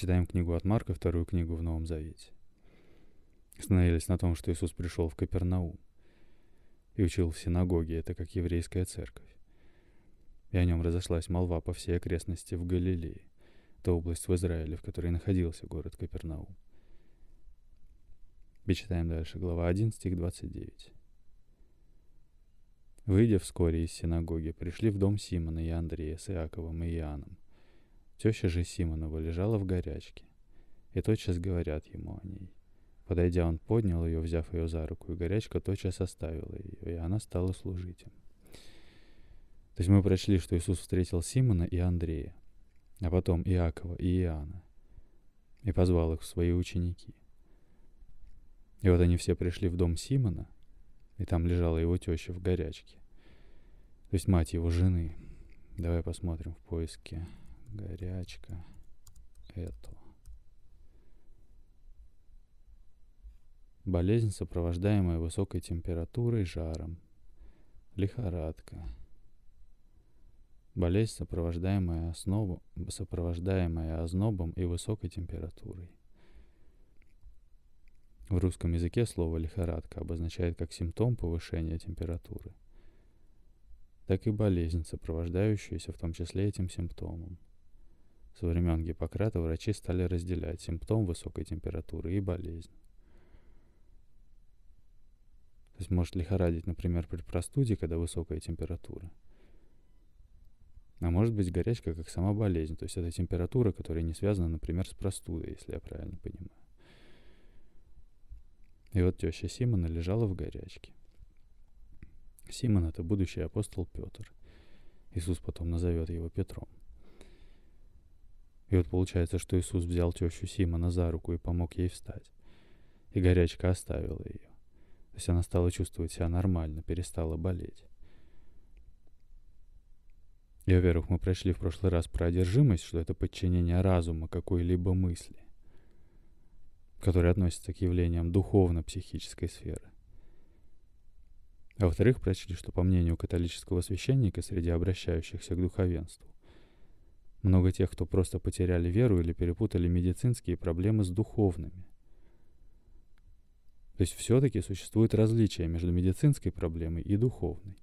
Читаем книгу от Марка, вторую книгу в Новом Завете. Остановились на том, что Иисус пришел в Капернаум и учил в синагоге, это как еврейская церковь. И о нем разошлась молва по всей окрестности в Галилее, та область в Израиле, в которой находился город Капернаум. И читаем дальше, глава 1, стих 29. Выйдя вскоре из синагоги, пришли в дом Симона и Андрея с Иаковом и Иоанном. Теща же Симонова лежала в горячке, и тотчас говорят ему о ней. Подойдя, он поднял ее, взяв ее за руку, и горячка тотчас оставила ее, и она стала служить им. То есть мы прочли, что Иисус встретил Симона и Андрея, а потом Иакова и Иоанна, и позвал их в свои ученики. И вот они все пришли в дом Симона, и там лежала его теща в горячке. То есть мать его жены. Давай посмотрим в поиске. Горячка. Это. Болезнь, сопровождаемая высокой температурой, жаром. Лихорадка. Болезнь, сопровождаемая, основу, сопровождаемая ознобом и высокой температурой. В русском языке слово «лихорадка» обозначает как симптом повышения температуры, так и болезнь, сопровождающуюся в том числе этим симптомом. Со времен Гиппократа врачи стали разделять симптом высокой температуры и болезнь. То есть может лихорадить, например, при простуде, когда высокая температура. А может быть горячка как сама болезнь, то есть это температура, которая не связана, например, с простудой, если я правильно понимаю. И вот теща Симона лежала в горячке. Симон — это будущий апостол Петр. Иисус потом назовет его Петром. И вот получается, что Иисус взял тещу Симона за руку и помог ей встать. И горячка оставила ее. То есть она стала чувствовать себя нормально, перестала болеть. И, во-первых, мы прошли в прошлый раз про одержимость, что это подчинение разума какой-либо мысли которые относятся к явлениям духовно-психической сферы. А во-вторых, прочли, что по мнению католического священника среди обращающихся к духовенству, много тех, кто просто потеряли веру или перепутали медицинские проблемы с духовными. То есть все-таки существует различие между медицинской проблемой и духовной.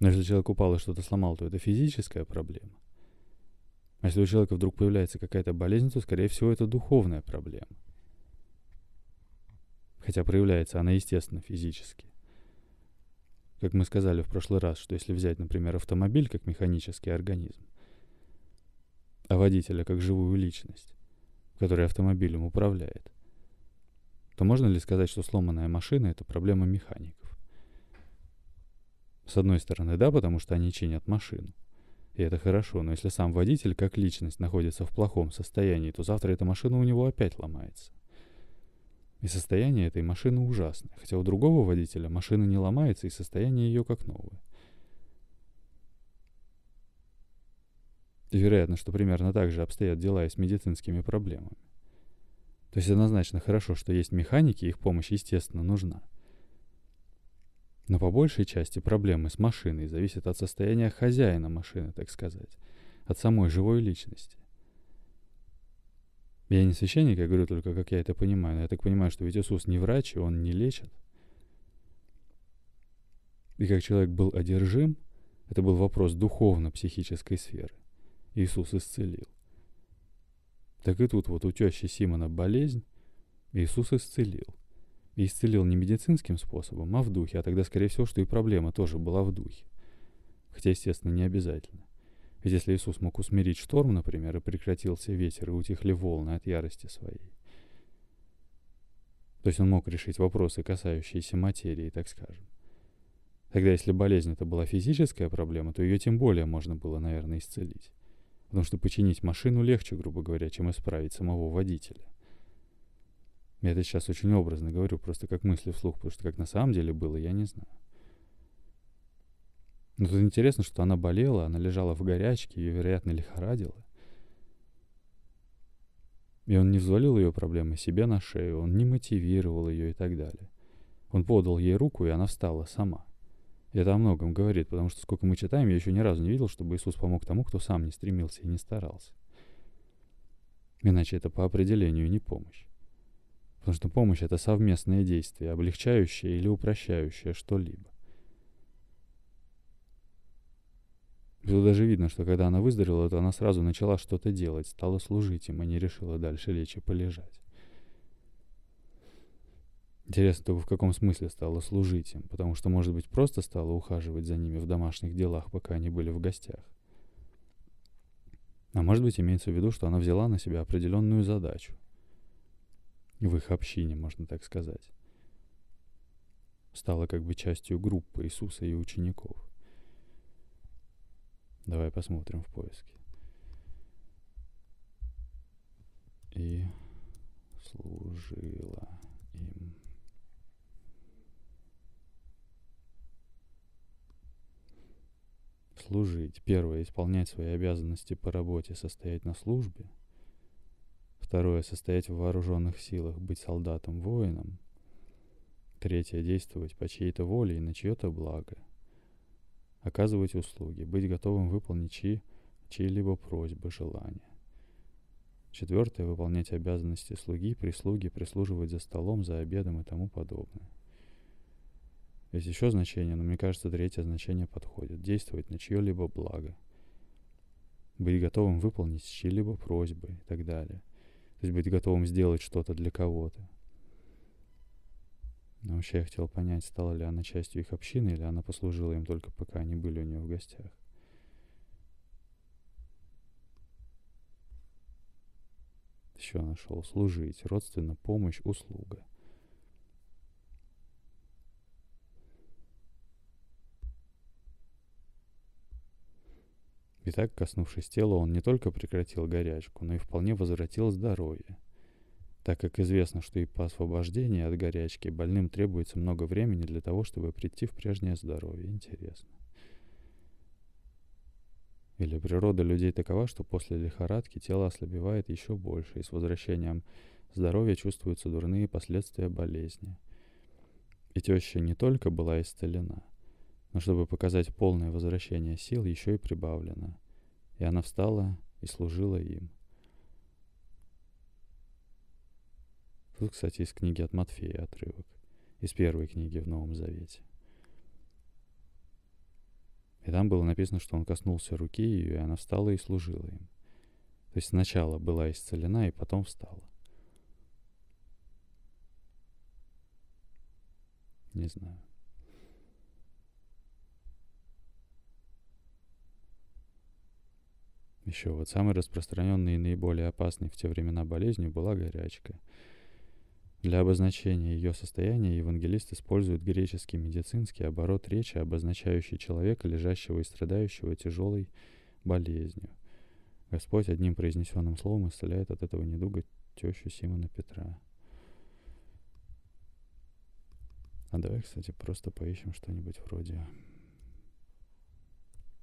Но если человек упал и что-то сломал, то это физическая проблема. А если у человека вдруг появляется какая-то болезнь, то, скорее всего, это духовная проблема. Хотя проявляется она, естественно, физически. Как мы сказали в прошлый раз, что если взять, например, автомобиль как механический организм, а водителя как живую личность, которая автомобилем управляет, то можно ли сказать, что сломанная машина — это проблема механиков? С одной стороны, да, потому что они чинят машину. И это хорошо, но если сам водитель как личность находится в плохом состоянии, то завтра эта машина у него опять ломается. И состояние этой машины ужасное, хотя у другого водителя машина не ломается и состояние ее как новое. И вероятно, что примерно так же обстоят дела и с медицинскими проблемами. То есть однозначно хорошо, что есть механики, их помощь, естественно, нужна. Но по большей части проблемы с машиной зависят от состояния хозяина машины, так сказать, от самой живой личности. Я не священник, я говорю только, как я это понимаю. Но я так понимаю, что ведь Иисус не врач, и Он не лечит. И как человек был одержим, это был вопрос духовно-психической сферы. Иисус исцелил. Так и тут вот у тещи Симона болезнь, Иисус исцелил. И исцелил не медицинским способом, а в духе. А тогда, скорее всего, что и проблема тоже была в духе. Хотя, естественно, не обязательно. Ведь если Иисус мог усмирить шторм, например, и прекратился ветер, и утихли волны от ярости своей, то есть он мог решить вопросы, касающиеся материи, так скажем. Тогда, если болезнь это была физическая проблема, то ее тем более можно было, наверное, исцелить. Потому что починить машину легче, грубо говоря, чем исправить самого водителя. Я это сейчас очень образно говорю, просто как мысли вслух, потому что как на самом деле было, я не знаю. Но тут интересно, что она болела, она лежала в горячке, ее, вероятно, лихорадило. И он не взвалил ее проблемы себе на шею, он не мотивировал ее и так далее. Он подал ей руку, и она встала сама. Это о многом говорит, потому что сколько мы читаем, я еще ни разу не видел, чтобы Иисус помог тому, кто сам не стремился и не старался. Иначе это по определению не помощь. Потому что помощь — это совместное действие, облегчающее или упрощающее что-либо. Тут даже видно, что когда она выздоровела, то она сразу начала что-то делать, стала служить им, а не решила дальше лечь и полежать. Интересно только в каком смысле стала служить им, потому что, может быть, просто стала ухаживать за ними в домашних делах, пока они были в гостях. А может быть, имеется в виду, что она взяла на себя определенную задачу. В их общине, можно так сказать. Стала как бы частью группы Иисуса и учеников. Давай посмотрим в поиске. И служила им. Служить. Первое. Исполнять свои обязанности по работе, состоять на службе. Второе. Состоять в вооруженных силах, быть солдатом, воином. Третье. Действовать по чьей-то воле и на чье-то благо. Оказывать услуги, быть готовым выполнить чьи, чьи-либо просьбы, желания. Четвертое. Выполнять обязанности слуги, прислуги, прислуживать за столом, за обедом и тому подобное. Есть еще значение, но мне кажется, третье значение подходит. Действовать на чье-либо благо. Быть готовым выполнить чьи-либо просьбы и так далее. То есть быть готовым сделать что-то для кого-то. Но вообще я хотел понять, стала ли она частью их общины, или она послужила им только пока они были у нее в гостях. Еще нашел служить, родственно, помощь, услуга. И так, коснувшись тела, он не только прекратил горячку, но и вполне возвратил здоровье. Так как известно, что и по освобождении от горячки больным требуется много времени для того, чтобы прийти в прежнее здоровье. Интересно. Или природа людей такова, что после лихорадки тело ослабевает еще больше, и с возвращением здоровья чувствуются дурные последствия болезни. И теща не только была исцелена, но чтобы показать полное возвращение сил, еще и прибавлено. И она встала и служила им. Тут, кстати, из книги от Матфея отрывок. Из первой книги в Новом Завете. И там было написано, что он коснулся руки ее, и она встала и служила им. То есть сначала была исцелена, и потом встала. Не знаю. Еще вот самой распространенной и наиболее опасной в те времена болезнью была горячка. Для обозначения ее состояния евангелист использует греческий медицинский оборот речи, обозначающий человека, лежащего и страдающего тяжелой болезнью. Господь одним произнесенным словом исцеляет от этого недуга тещу Симона Петра. А давай, кстати, просто поищем что-нибудь вроде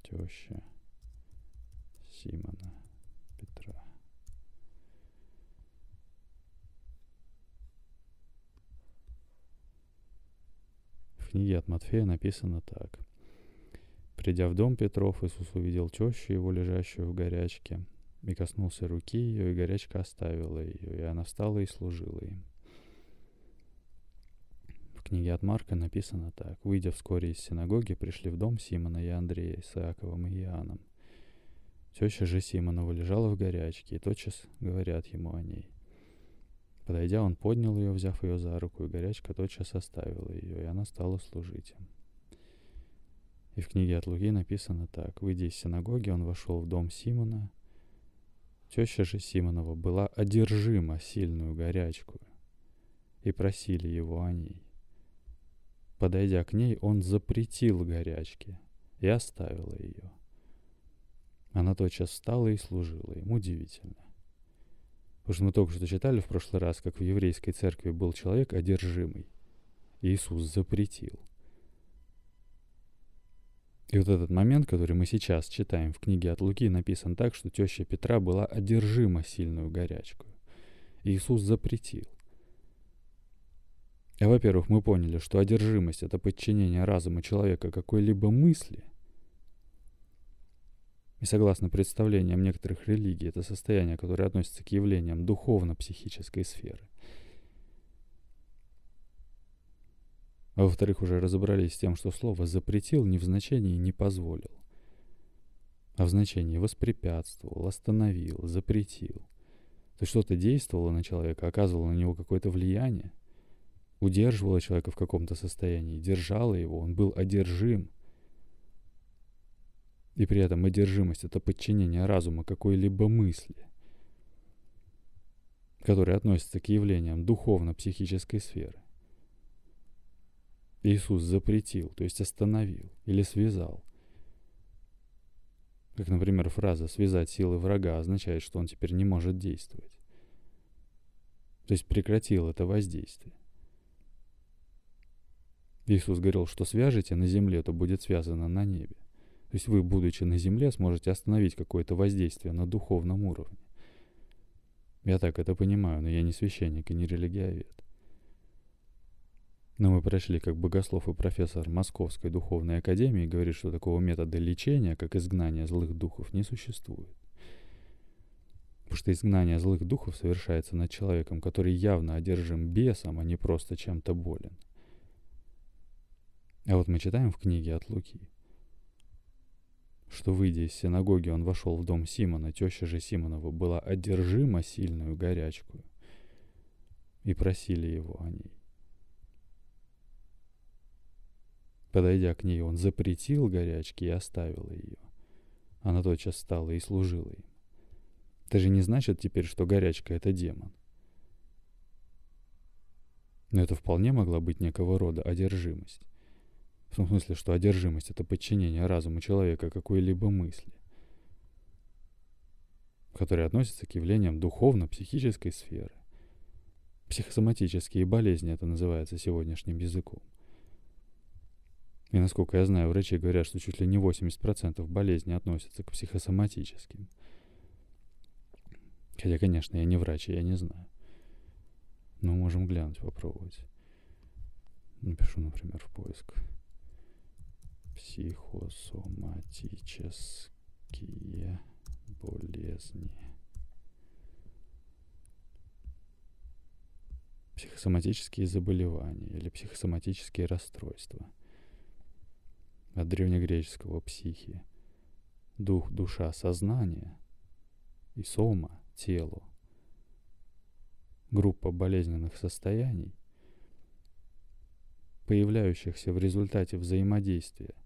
теща. Симона Петра. В книге от Матфея написано так. Придя в дом Петров, Иисус увидел тещу его, лежащую в горячке, и коснулся руки ее, и горячка оставила ее, и она встала и служила им. В книге от Марка написано так. «Выйдя вскоре из синагоги, пришли в дом Симона и Андрея с Иаковом и Иоанном. Теща же Симонова лежала в горячке, и тотчас говорят ему о ней. Подойдя, он поднял ее, взяв ее за руку, и горячка тотчас оставила ее, и она стала служить им. И в книге от Луги написано так. Выйдя из синагоги, он вошел в дом Симона. Теща же Симонова была одержима сильную горячку, и просили его о ней. Подойдя к ней, он запретил горячке и оставила ее. Она тотчас встала и служила им. Удивительно. Что мы только что читали в прошлый раз, как в еврейской церкви был человек одержимый. Иисус запретил. И вот этот момент, который мы сейчас читаем в книге от Луки, написан так, что теща Петра была одержима сильную горячку. Иисус запретил. А во-первых, мы поняли, что одержимость — это подчинение разума человека какой-либо мысли. И согласно представлениям некоторых религий, это состояние, которое относится к явлениям духовно-психической сферы. А во-вторых, уже разобрались с тем, что слово «запретил» не в значении «не позволил», а в значении «воспрепятствовал», «остановил», «запретил». То что-то действовало на человека, оказывало на него какое-то влияние, удерживало человека в каком-то состоянии, держало его, он был одержим. И при этом одержимость — это подчинение разума какой-либо мысли, которая относится к явлениям духовно-психической сферы. Иисус запретил, то есть остановил или связал. Как, например, фраза «связать силы врага» означает, что он теперь не может действовать. То есть прекратил это воздействие. Иисус говорил, что свяжете на земле, то будет связано на небе. То есть вы, будучи на земле, сможете остановить какое-то воздействие на духовном уровне. Я так это понимаю, но я не священник и не религиовед. Но мы прошли как богослов и профессор Московской духовной академии говорит, что такого метода лечения, как изгнание злых духов, не существует. Потому что изгнание злых духов совершается над человеком, который явно одержим бесом, а не просто чем-то болен. А вот мы читаем в книге от Луки, что, выйдя из синагоги, он вошел в дом Симона, теща же Симонова была одержима сильную горячку, и просили его о ней. Подойдя к ней, он запретил горячки и оставил ее. Она тотчас стала и служила им. Это же не значит теперь, что горячка — это демон. Но это вполне могла быть некого рода одержимость. В том смысле, что одержимость — это подчинение разума человека какой-либо мысли, которая относится к явлениям духовно-психической сферы. Психосоматические болезни это называется сегодняшним языком. И насколько я знаю, врачи говорят, что чуть ли не 80% болезней относятся к психосоматическим. Хотя, конечно, я не врач, я не знаю. Но можем глянуть, попробовать. Напишу, например, в поиск психосоматические болезни. Психосоматические заболевания или психосоматические расстройства. От древнегреческого психи. Дух, душа, сознание и сома, тело. Группа болезненных состояний, появляющихся в результате взаимодействия –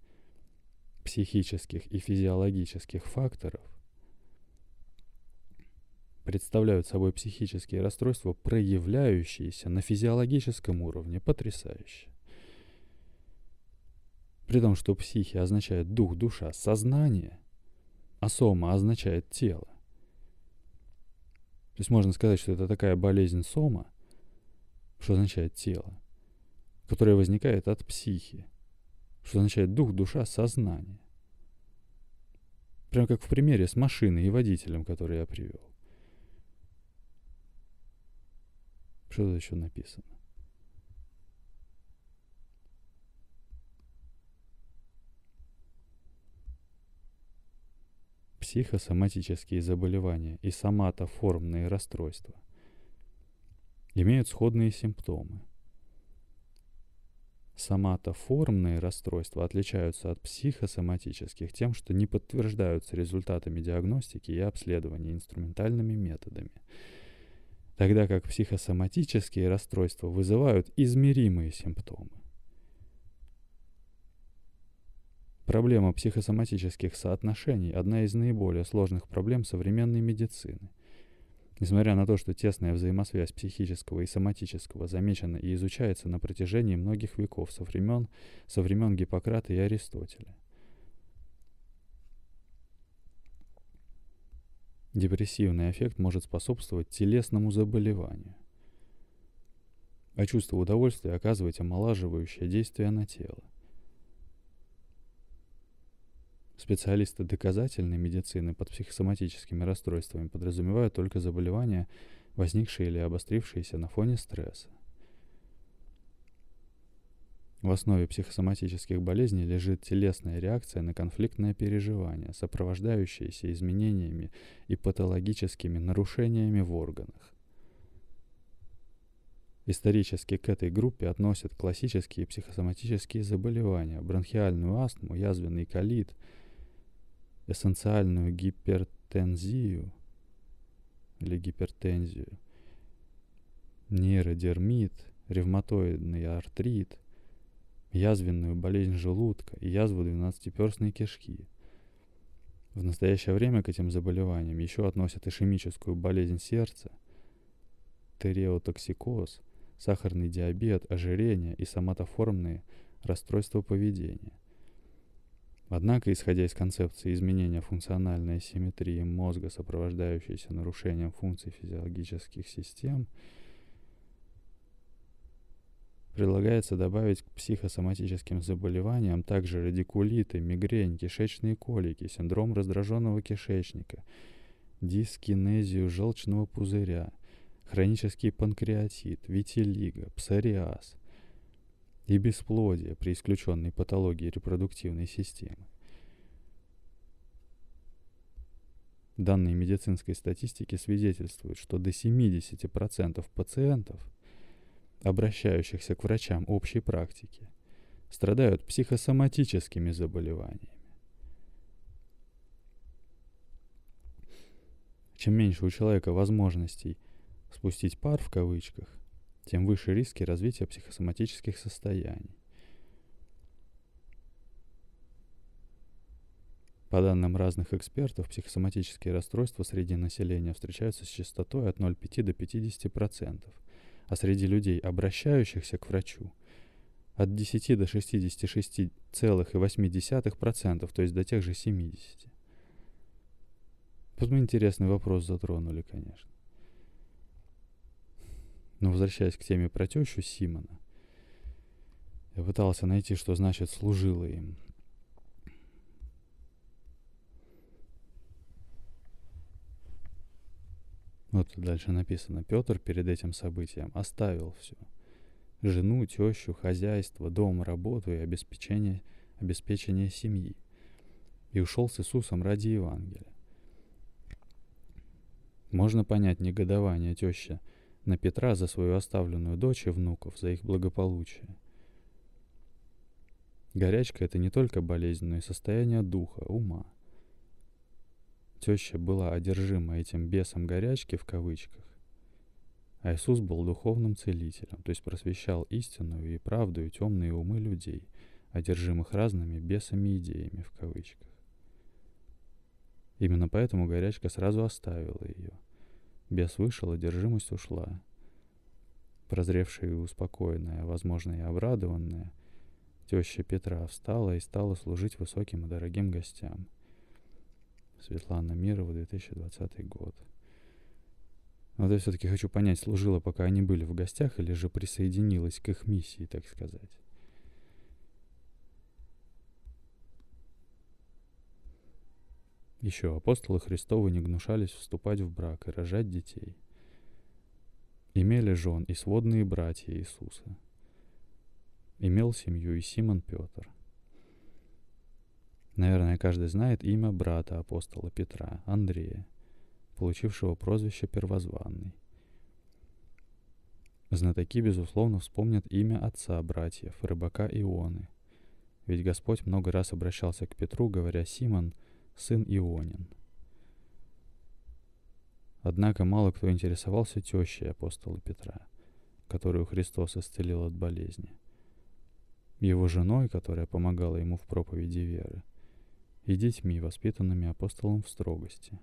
психических и физиологических факторов представляют собой психические расстройства, проявляющиеся на физиологическом уровне потрясающе. При том, что психи означает дух, душа, сознание, а сома означает тело. То есть можно сказать, что это такая болезнь сома, что означает тело, которая возникает от психи, что означает дух, душа, сознание. Прям как в примере с машиной и водителем, который я привел. Что тут еще написано? Психосоматические заболевания и соматоформные расстройства имеют сходные симптомы – Соматоформные расстройства отличаются от психосоматических тем, что не подтверждаются результатами диагностики и обследования инструментальными методами, тогда как психосоматические расстройства вызывают измеримые симптомы. Проблема психосоматических соотношений – одна из наиболее сложных проблем современной медицины – Несмотря на то, что тесная взаимосвязь психического и соматического замечена и изучается на протяжении многих веков со времен, со времен Гиппократа и Аристотеля. Депрессивный эффект может способствовать телесному заболеванию, а чувство удовольствия оказывать омолаживающее действие на тело. Специалисты доказательной медицины под психосоматическими расстройствами подразумевают только заболевания, возникшие или обострившиеся на фоне стресса. В основе психосоматических болезней лежит телесная реакция на конфликтное переживание, сопровождающееся изменениями и патологическими нарушениями в органах. Исторически к этой группе относят классические психосоматические заболевания, бронхиальную астму, язвенный колит, эссенциальную гипертензию или гипертензию, нейродермит, ревматоидный артрит, язвенную болезнь желудка и язву двенадцатиперстной кишки. В настоящее время к этим заболеваниям еще относят ишемическую болезнь сердца, тереотоксикоз, сахарный диабет, ожирение и соматоформные расстройства поведения. Однако, исходя из концепции изменения функциональной симметрии мозга, сопровождающейся нарушением функций физиологических систем, Предлагается добавить к психосоматическим заболеваниям также радикулиты, мигрень, кишечные колики, синдром раздраженного кишечника, дискинезию желчного пузыря, хронический панкреатит, витилиго, псориаз и бесплодие при исключенной патологии репродуктивной системы. Данные медицинской статистики свидетельствуют, что до 70% пациентов – обращающихся к врачам общей практики, страдают психосоматическими заболеваниями. Чем меньше у человека возможностей спустить пар в кавычках, тем выше риски развития психосоматических состояний. По данным разных экспертов, психосоматические расстройства среди населения встречаются с частотой от 0,5 до 50% а среди людей, обращающихся к врачу, от 10 до 66,8%, то есть до тех же 70. Вот мы интересный вопрос затронули, конечно. Но возвращаясь к теме про тещу Симона, я пытался найти, что значит «служила им». Вот дальше написано. Петр перед этим событием оставил все. Жену, тещу, хозяйство, дом, работу и обеспечение, обеспечение семьи. И ушел с Иисусом ради Евангелия. Можно понять негодование теща на Петра за свою оставленную дочь и внуков, за их благополучие. Горячка — это не только болезнь, но и состояние духа, ума. Теща была одержима этим бесом горячки в кавычках, а Иисус был духовным целителем, то есть просвещал истинную и правду и темные умы людей, одержимых разными бесами идеями в кавычках. Именно поэтому горячка сразу оставила ее. Бес вышел, одержимость ушла. Прозревшая и успокоенная, возможно, и обрадованная, теща Петра встала и стала служить высоким и дорогим гостям — Светлана Мирова, 2020 год. Но я все-таки хочу понять, служила, пока они были в гостях, или же присоединилась к их миссии, так сказать. Еще апостолы Христовы не гнушались вступать в брак и рожать детей. Имели жен и сводные братья Иисуса. Имел семью и Симон Петр – Наверное, каждый знает имя брата апостола Петра, Андрея, получившего прозвище Первозванный. Знатоки, безусловно, вспомнят имя отца братьев, рыбака Ионы. Ведь Господь много раз обращался к Петру, говоря «Симон, сын Ионин». Однако мало кто интересовался тещей апостола Петра, которую Христос исцелил от болезни, его женой, которая помогала ему в проповеди веры, и детьми, воспитанными апостолом в строгости.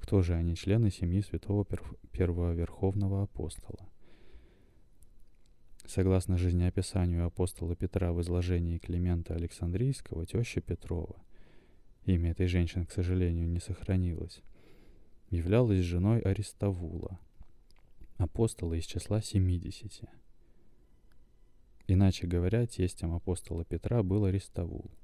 Кто же они, члены семьи святого первого верховного апостола? Согласно жизнеописанию апостола Петра в изложении Климента Александрийского, теща Петрова, имя этой женщины, к сожалению, не сохранилось, являлась женой Аристовула, апостола из числа 70. Иначе говоря, тестем апостола Петра был Аристовул –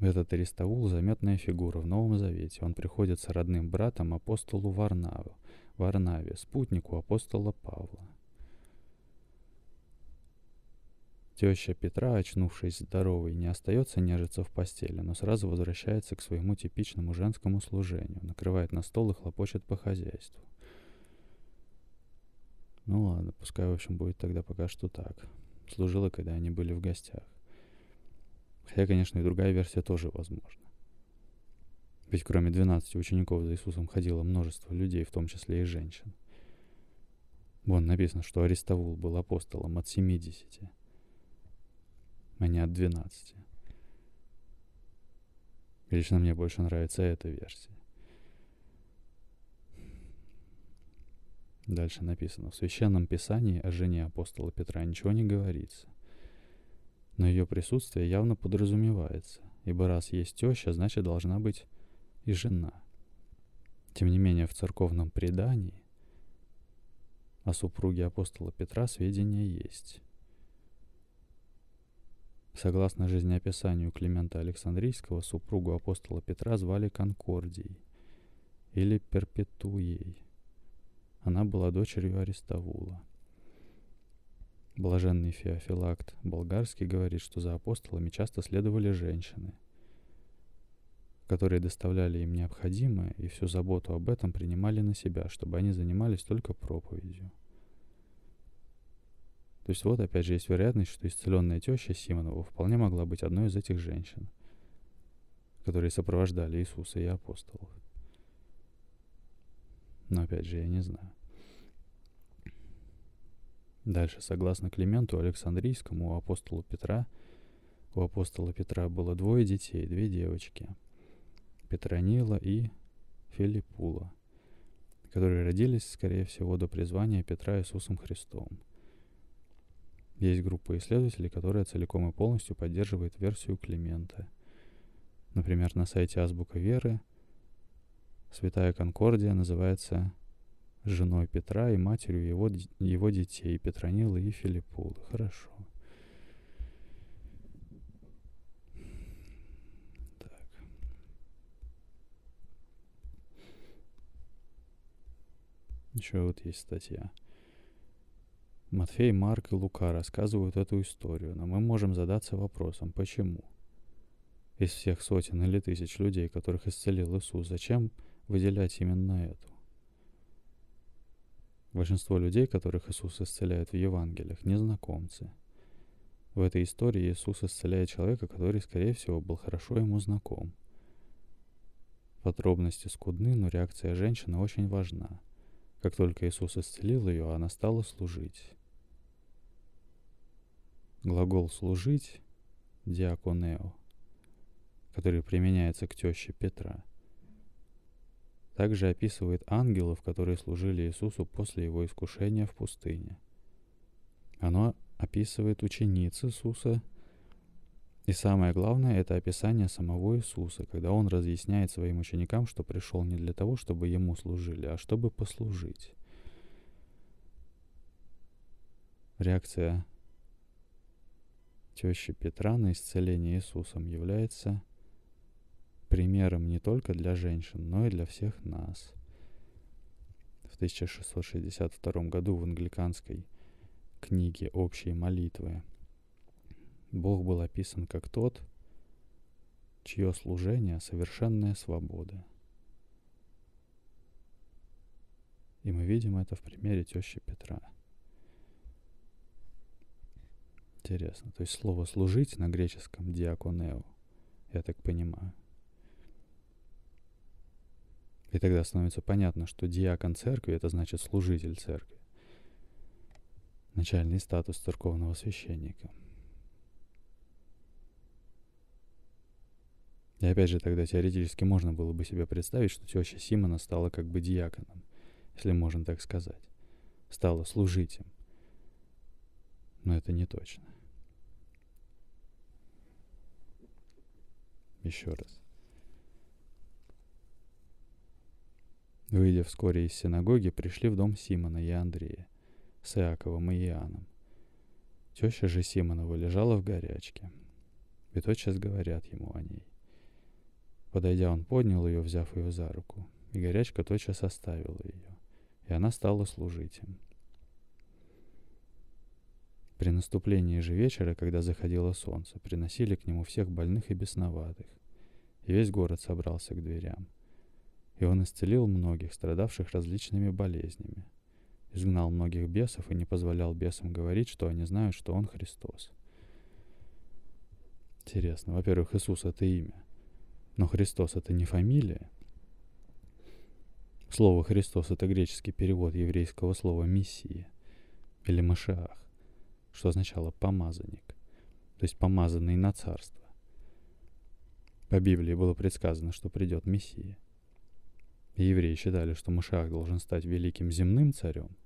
этот Аристаул – заметная фигура в Новом Завете. Он приходится родным братом апостолу Варнаву, Варнаве, спутнику апостола Павла. Теща Петра, очнувшись здоровой, не остается нежиться в постели, но сразу возвращается к своему типичному женскому служению, накрывает на стол и хлопочет по хозяйству. Ну ладно, пускай, в общем, будет тогда пока что так. Служила, когда они были в гостях. Хотя, конечно, и другая версия тоже возможна. Ведь кроме 12 учеников за Иисусом ходило множество людей, в том числе и женщин. Вон написано, что Аристовул был апостолом от 70 а не от 12. И лично мне больше нравится эта версия. Дальше написано, в Священном Писании о жене апостола Петра ничего не говорится. Но ее присутствие явно подразумевается, ибо раз есть теща, значит должна быть и жена. Тем не менее, в церковном предании о супруге апостола Петра сведения есть. Согласно жизнеописанию Климента Александрийского, супругу апостола Петра звали Конкордией или Перпетуей. Она была дочерью Аристовула. Блаженный Феофилакт болгарский говорит, что за апостолами часто следовали женщины, которые доставляли им необходимое и всю заботу об этом принимали на себя, чтобы они занимались только проповедью – то есть вот опять же есть вероятность, что исцеленная теща Симонова вполне могла быть одной из этих женщин, которые сопровождали Иисуса и апостолов. Но опять же я не знаю. Дальше, согласно Клименту Александрийскому, у апостола Петра, у апостола Петра было двое детей, две девочки, Петронила и Филиппула, которые родились, скорее всего, до призвания Петра Иисусом Христом – есть группа исследователей, которая целиком и полностью поддерживает версию Климента. Например, на сайте Азбука Веры Святая Конкордия называется женой Петра и матерью его, его детей, Петронилы и Филиппулы. Хорошо. Так. Еще вот есть статья. Матфей, Марк и Лука рассказывают эту историю, но мы можем задаться вопросом, почему? Из всех сотен или тысяч людей, которых исцелил Иисус, зачем выделять именно эту? Большинство людей, которых Иисус исцеляет в Евангелиях, незнакомцы. В этой истории Иисус исцеляет человека, который, скорее всего, был хорошо ему знаком. Подробности скудны, но реакция женщины очень важна. Как только Иисус исцелил ее, она стала служить. Глагол «служить» — «диаконео», который применяется к теще Петра, также описывает ангелов, которые служили Иисусу после его искушения в пустыне. Оно описывает учениц Иисуса, и самое главное — это описание самого Иисуса, когда он разъясняет своим ученикам, что пришел не для того, чтобы ему служили, а чтобы послужить. Реакция тещи Петра на исцеление Иисусом является примером не только для женщин, но и для всех нас. В 1662 году в англиканской книге «Общие молитвы» Бог был описан как тот, чье служение — совершенная свобода. И мы видим это в примере тещи Петра — Интересно. То есть слово «служить» на греческом «диаконео», я так понимаю. И тогда становится понятно, что диакон церкви — это значит служитель церкви. Начальный статус церковного священника. И опять же, тогда теоретически можно было бы себе представить, что теща Симона стала как бы диаконом, если можно так сказать. Стала служить им. Но это не точно. еще раз. Выйдя вскоре из синагоги, пришли в дом Симона и Андрея с Иаковом и Иоанном. Теща же Симонова лежала в горячке. И тотчас говорят ему о ней. Подойдя, он поднял ее, взяв ее за руку, и горячка тотчас оставила ее, и она стала служить им. При наступлении же вечера, когда заходило солнце, приносили к нему всех больных и бесноватых. И весь город собрался к дверям. И он исцелил многих, страдавших различными болезнями. Изгнал многих бесов и не позволял бесам говорить, что они знают, что он Христос. Интересно. Во-первых, Иисус — это имя. Но Христос — это не фамилия. Слово «Христос» — это греческий перевод еврейского слова «мессия» или «машиах», что означало «помазанник», то есть «помазанный на царство». По Библии было предсказано, что придет Мессия. Евреи считали, что Машиах должен стать великим земным царем,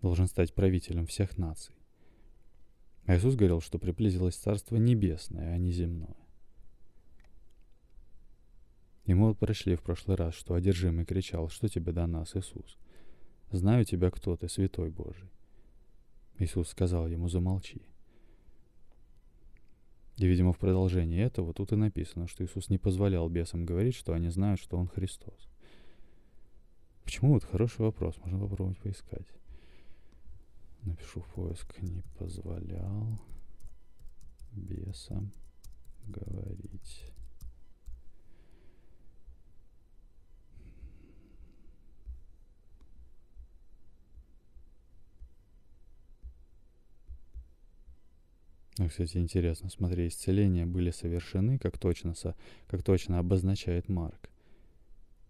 должен стать правителем всех наций. А Иисус говорил, что приблизилось Царство Небесное, а не земное. И мы вот прошли в прошлый раз, что одержимый кричал, что тебе до нас, Иисус? Знаю тебя, кто ты, святой Божий. Иисус сказал ему, замолчи. И, видимо, в продолжении этого тут и написано, что Иисус не позволял бесам говорить, что они знают, что Он Христос. Почему? Вот хороший вопрос, можно попробовать поискать. Напишу в поиск, не позволял бесам говорить. Ну, кстати, интересно, смотри, исцеления были совершены, как точно, со, как точно обозначает Марк.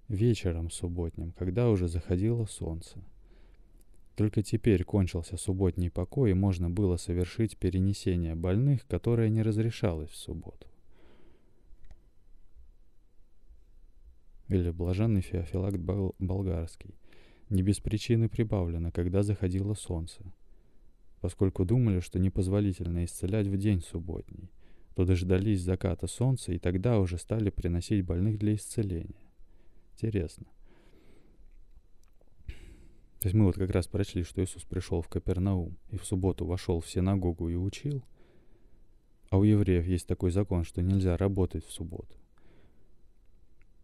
Вечером субботним, когда уже заходило солнце. Только теперь кончился субботний покой, и можно было совершить перенесение больных, которое не разрешалось в субботу. Или блаженный Феофилакт Болгарский. Не без причины прибавлено, когда заходило солнце поскольку думали, что непозволительно исцелять в день субботний, то дождались заката солнца и тогда уже стали приносить больных для исцеления. Интересно. То есть мы вот как раз прочли, что Иисус пришел в Капернаум и в субботу вошел в синагогу и учил. А у евреев есть такой закон, что нельзя работать в субботу.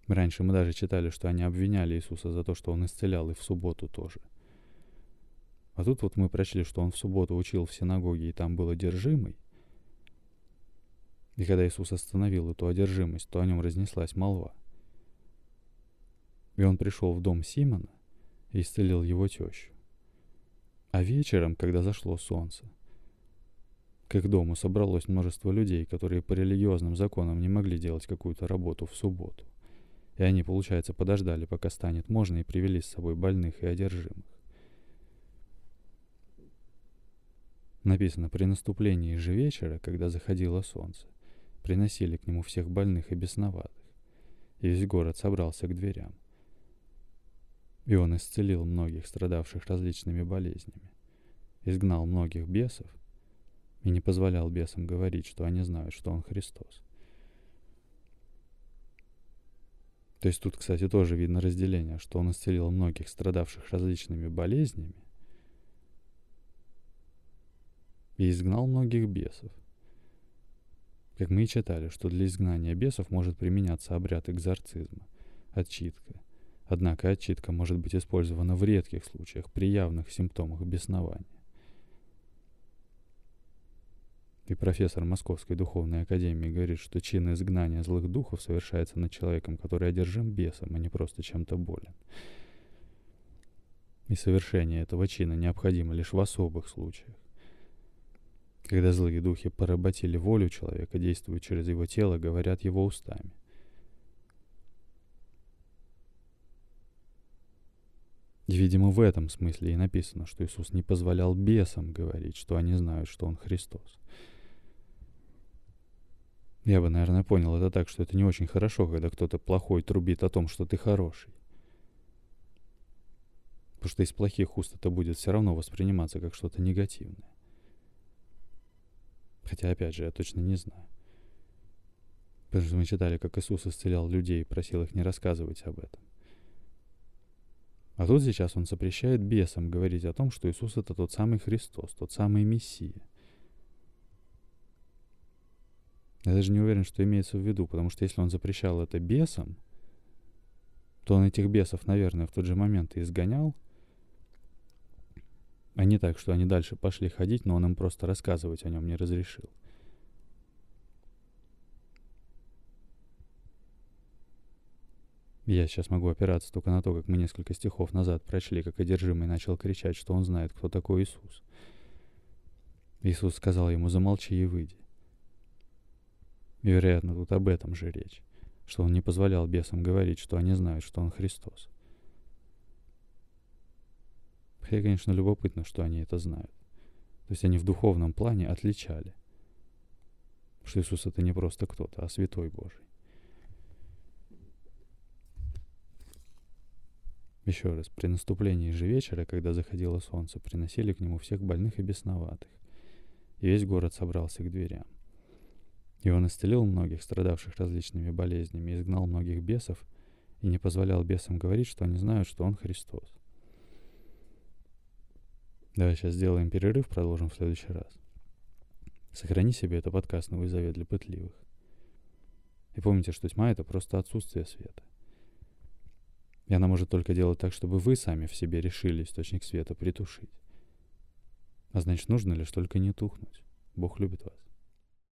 Раньше мы даже читали, что они обвиняли Иисуса за то, что он исцелял и в субботу тоже – а тут вот мы прочли, что он в субботу учил в синагоге, и там был одержимый. И когда Иисус остановил эту одержимость, то о нем разнеслась молва. И он пришел в дом Симона и исцелил его тещу. А вечером, когда зашло солнце, к их дому собралось множество людей, которые по религиозным законам не могли делать какую-то работу в субботу. И они, получается, подождали, пока станет можно, и привели с собой больных и одержимых. Написано, при наступлении же вечера, когда заходило солнце, приносили к нему всех больных и бесноватых, и весь город собрался к дверям. И он исцелил многих, страдавших различными болезнями, изгнал многих бесов и не позволял бесам говорить, что они знают, что он Христос. То есть тут, кстати, тоже видно разделение, что он исцелил многих, страдавших различными болезнями, и изгнал многих бесов. Как мы и читали, что для изгнания бесов может применяться обряд экзорцизма, отчитка. Однако отчитка может быть использована в редких случаях при явных симптомах беснования. И профессор Московской духовной академии говорит, что чин изгнания злых духов совершается над человеком, который одержим бесом, а не просто чем-то болен. И совершение этого чина необходимо лишь в особых случаях когда злые духи поработили волю человека, действуют через его тело, говорят его устами. Видимо, в этом смысле и написано, что Иисус не позволял бесам говорить, что они знают, что Он Христос. Я бы, наверное, понял это так, что это не очень хорошо, когда кто-то плохой трубит о том, что ты хороший. Потому что из плохих уст это будет все равно восприниматься как что-то негативное. Хотя, опять же, я точно не знаю. Потому что мы читали, как Иисус исцелял людей и просил их не рассказывать об этом. А тут сейчас он запрещает бесам говорить о том, что Иисус это тот самый Христос, тот самый Мессия. Я даже не уверен, что имеется в виду, потому что если он запрещал это бесам, то он этих бесов, наверное, в тот же момент и изгонял – А не так, что они дальше пошли ходить, но он им просто рассказывать о нем не разрешил. Я сейчас могу опираться только на то, как мы несколько стихов назад прочли, как одержимый начал кричать, что он знает, кто такой Иисус. Иисус сказал ему, замолчи и выйди. И, вероятно, тут об этом же речь, что он не позволял бесам говорить, что они знают, что он Христос. Хотя, конечно, любопытно, что они это знают. То есть они в духовном плане отличали, что Иисус это не просто кто-то, а Святой Божий. Еще раз, при наступлении же вечера, когда заходило солнце, приносили к нему всех больных и бесноватых. И весь город собрался к дверям. И он исцелил многих, страдавших различными болезнями, изгнал многих бесов и не позволял бесам говорить, что они знают, что он Христос. Давай сейчас сделаем перерыв, продолжим в следующий раз. Сохрани себе это подкаст «Новый завет» для пытливых. И помните, что тьма — это просто отсутствие света. И она может только делать так, чтобы вы сами в себе решили источник света притушить. А значит, нужно лишь только не тухнуть. Бог любит вас.